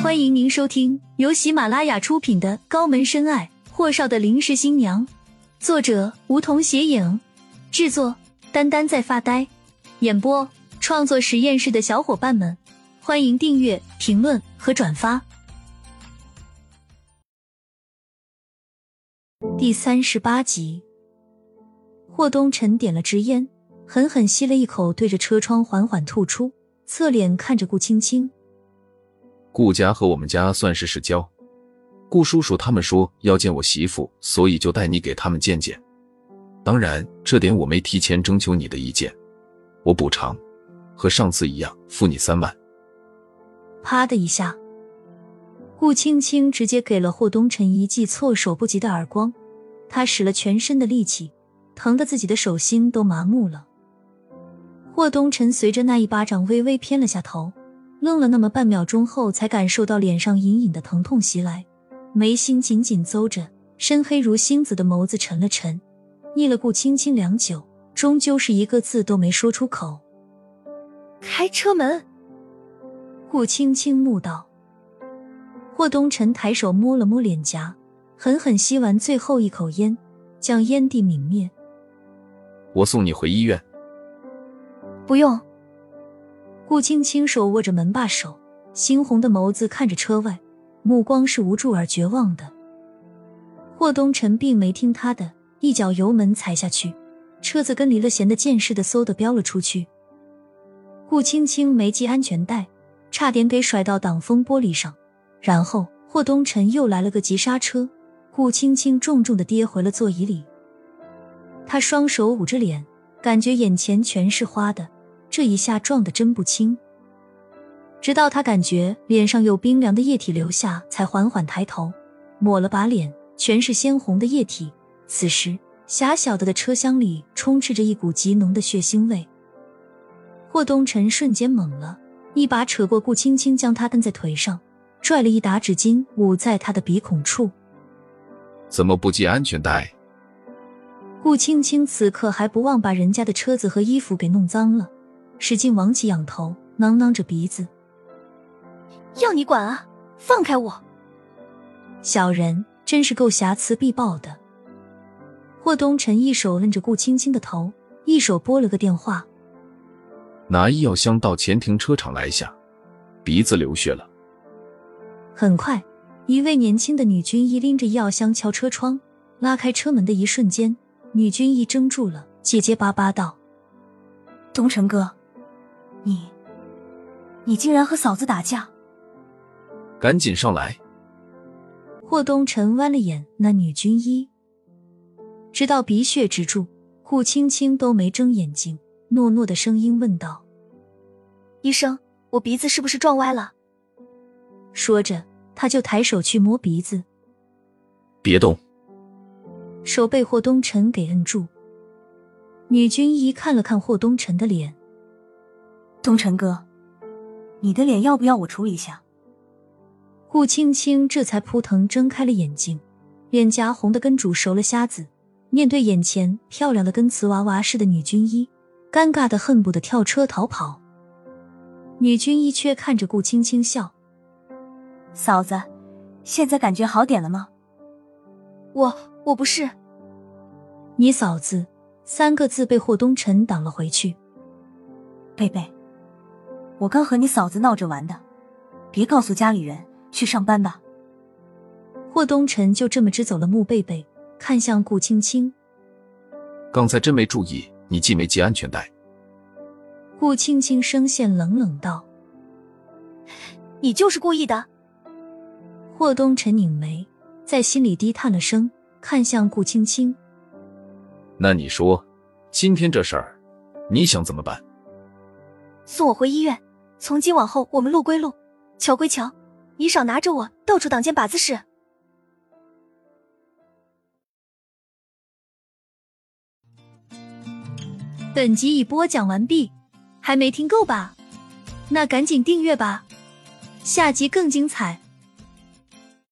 欢迎您收听由喜马拉雅出品的《高门深爱：霍少的临时新娘》，作者梧桐斜影，制作丹丹在发呆，演播创作实验室的小伙伴们，欢迎订阅、评论和转发。第三十八集，霍东辰点了支烟，狠狠吸了一口，对着车窗缓缓吐出，侧脸看着顾青青。顾家和我们家算是世交，顾叔叔他们说要见我媳妇，所以就带你给他们见见。当然，这点我没提前征求你的意见，我补偿，和上次一样，付你三万。啪的一下，顾青青直接给了霍东辰一记措手不及的耳光，他使了全身的力气，疼得自己的手心都麻木了。霍东辰随着那一巴掌微微偏了下头。愣了那么半秒钟后，才感受到脸上隐隐的疼痛袭来，眉心紧紧邹着，深黑如星子的眸子沉了沉，睨了顾青青良久，终究是一个字都没说出口。开车门。顾青青怒道。霍东辰抬手摸了摸脸颊，狠狠吸完最后一口烟，将烟蒂泯灭。我送你回医院。不用。顾青青手握着门把手，猩红的眸子看着车外，目光是无助而绝望的。霍东辰并没听他的，一脚油门踩下去，车子跟离了弦的箭似的，嗖的飙了出去。顾青青没系安全带，差点给甩到挡风玻璃上。然后霍东辰又来了个急刹车，顾青青重重的跌回了座椅里。他双手捂着脸，感觉眼前全是花的。这一下撞得真不轻，直到他感觉脸上有冰凉的液体流下，才缓缓抬头，抹了把脸，全是鲜红的液体。此时，狭小的的车厢里充斥着一股极浓的血腥味。霍东辰瞬间懵了，一把扯过顾青青，将她摁在腿上，拽了一沓纸巾捂在她的鼻孔处。怎么不系安全带？顾青青此刻还不忘把人家的车子和衣服给弄脏了。使劲往起仰头，囔囔着鼻子：“要你管啊！放开我！小人真是够瑕疵必报的。”霍东辰一手摁着顾青青的头，一手拨了个电话：“拿医药箱到前停车场来下，鼻子流血了。”很快，一位年轻的女军医拎着医药箱敲车窗，拉开车门的一瞬间，女军医怔住了，结结巴巴道：“东辰哥。”你，你竟然和嫂子打架！赶紧上来！霍东辰弯了眼，那女军医，直到鼻血止住，顾青青都没睁眼睛，诺诺的声音问道：“医生，我鼻子是不是撞歪了？”说着，他就抬手去摸鼻子。别动！手被霍东辰给摁住。女军医看了看霍东辰的脸。东辰哥，你的脸要不要我处理一下？顾青青这才扑腾睁开了眼睛，脸颊红的跟煮熟了虾子。面对眼前漂亮的跟瓷娃娃似的女军医，尴尬的恨不得跳车逃跑。女军医却看着顾青青笑：“嫂子，现在感觉好点了吗？”“我我不是，你嫂子。”三个字被霍东辰挡了回去。贝贝。我刚和你嫂子闹着玩的，别告诉家里人，去上班吧。霍东辰就这么支走了穆贝贝，看向顾青青。刚才真没注意，你系没系安全带？顾青青声线冷冷道：“你就是故意的。”霍东辰拧眉，在心里低叹了声，看向顾青青：“那你说，今天这事儿，你想怎么办？”送我回医院。从今往后，我们路归路，桥归桥，你少拿着我到处挡箭靶子使。本集已播讲完毕，还没听够吧？那赶紧订阅吧，下集更精彩。